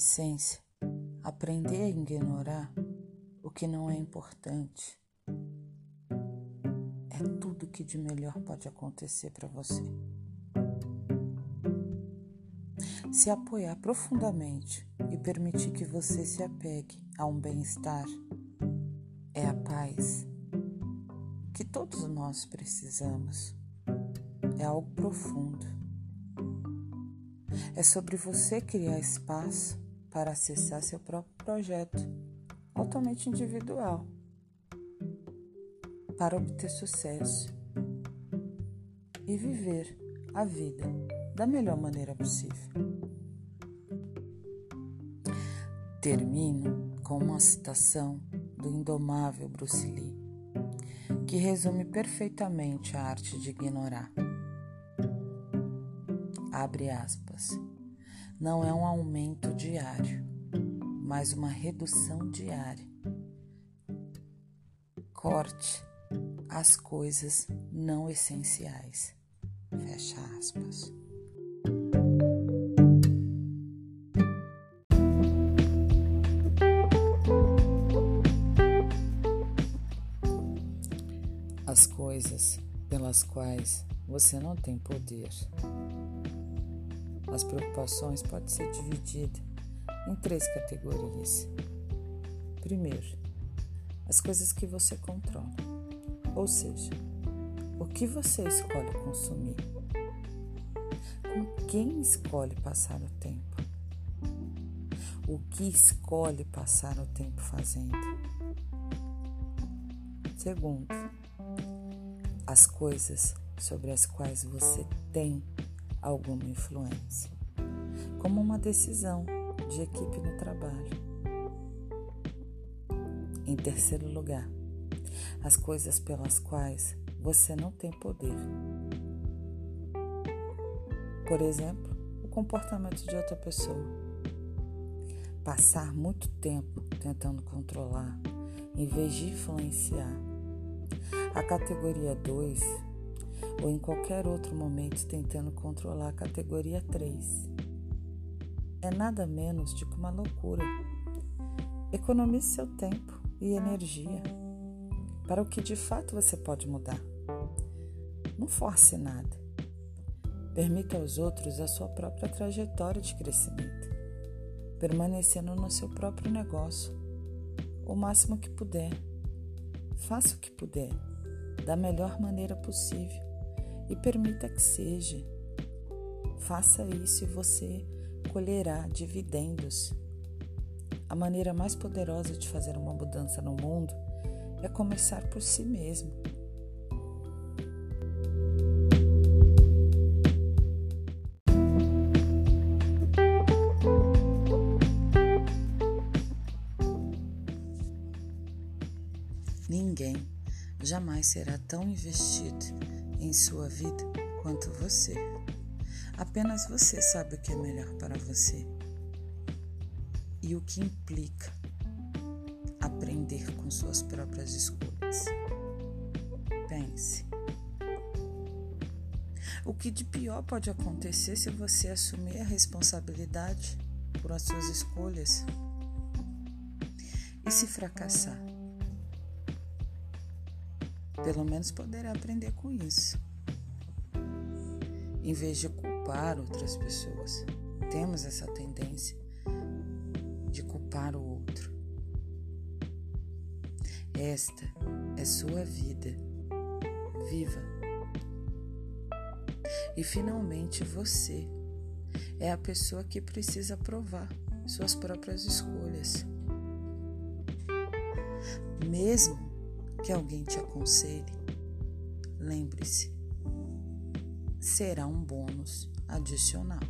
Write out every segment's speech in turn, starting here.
essência, aprender a ignorar o que não é importante é tudo que de melhor pode acontecer para você. Se apoiar profundamente e permitir que você se apegue a um bem-estar é a paz que todos nós precisamos. É algo profundo. É sobre você criar espaço para acessar seu próprio projeto, altamente individual, para obter sucesso e viver a vida da melhor maneira possível. Termino com uma citação do indomável Bruce Lee, que resume perfeitamente a arte de ignorar. Abre aspas. Não é um aumento diário, mas uma redução diária. Corte as coisas não essenciais. Fecha aspas. as coisas pelas quais você não tem poder. As preocupações podem ser divididas em três categorias. Primeiro, as coisas que você controla, ou seja, o que você escolhe consumir, com quem escolhe passar o tempo, o que escolhe passar o tempo fazendo. Segundo, as coisas sobre as quais você tem alguma influência, como uma decisão de equipe no trabalho. Em terceiro lugar, as coisas pelas quais você não tem poder. Por exemplo, o comportamento de outra pessoa. Passar muito tempo tentando controlar em vez de influenciar a categoria 2 ou em qualquer outro momento tentando controlar a categoria 3. É nada menos do que uma loucura. Economize seu tempo e energia para o que de fato você pode mudar. Não force nada. Permita aos outros a sua própria trajetória de crescimento, permanecendo no seu próprio negócio o máximo que puder. Faça o que puder da melhor maneira possível e permita que seja. Faça isso e você colherá dividendos. A maneira mais poderosa de fazer uma mudança no mundo é começar por si mesmo. Ninguém jamais será tão investido em sua vida quanto você. Apenas você sabe o que é melhor para você e o que implica aprender com suas próprias escolhas. Pense. O que de pior pode acontecer se você assumir a responsabilidade por as suas escolhas? E se fracassar? Pelo menos poderá aprender com isso. Em vez de culpar outras pessoas, temos essa tendência de culpar o outro. Esta é sua vida. Viva! E finalmente você é a pessoa que precisa provar suas próprias escolhas. Mesmo que alguém te aconselhe, lembre-se, será um bônus adicional,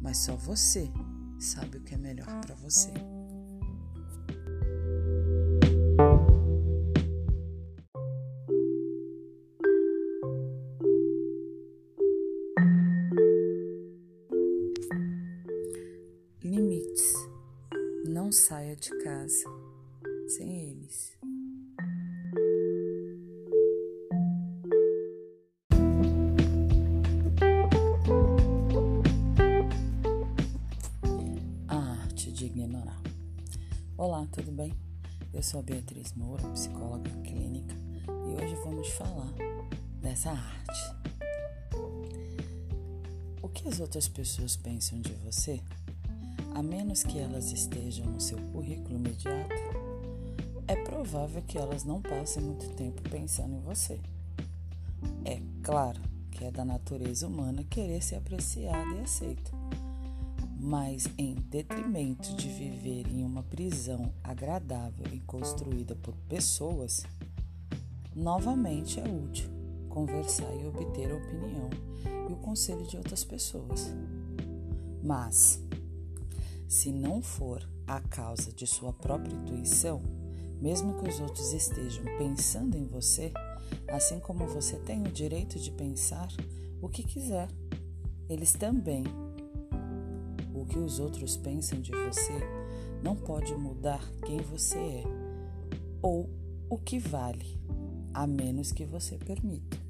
mas só você sabe o que é melhor para você. Limites. Não saia de casa sem eles. Olá, tudo bem? Eu sou a Beatriz Moura, psicóloga clínica, e hoje vamos falar dessa arte. O que as outras pessoas pensam de você, a menos que elas estejam no seu currículo imediato, é provável que elas não passem muito tempo pensando em você. É claro que é da natureza humana querer ser apreciada e aceita mas em detrimento de viver em uma prisão agradável e construída por pessoas, novamente é útil conversar e obter a opinião e o conselho de outras pessoas. Mas, se não for a causa de sua própria intuição, mesmo que os outros estejam pensando em você, assim como você tem o direito de pensar o que quiser, eles também o que os outros pensam de você não pode mudar quem você é ou o que vale, a menos que você permita.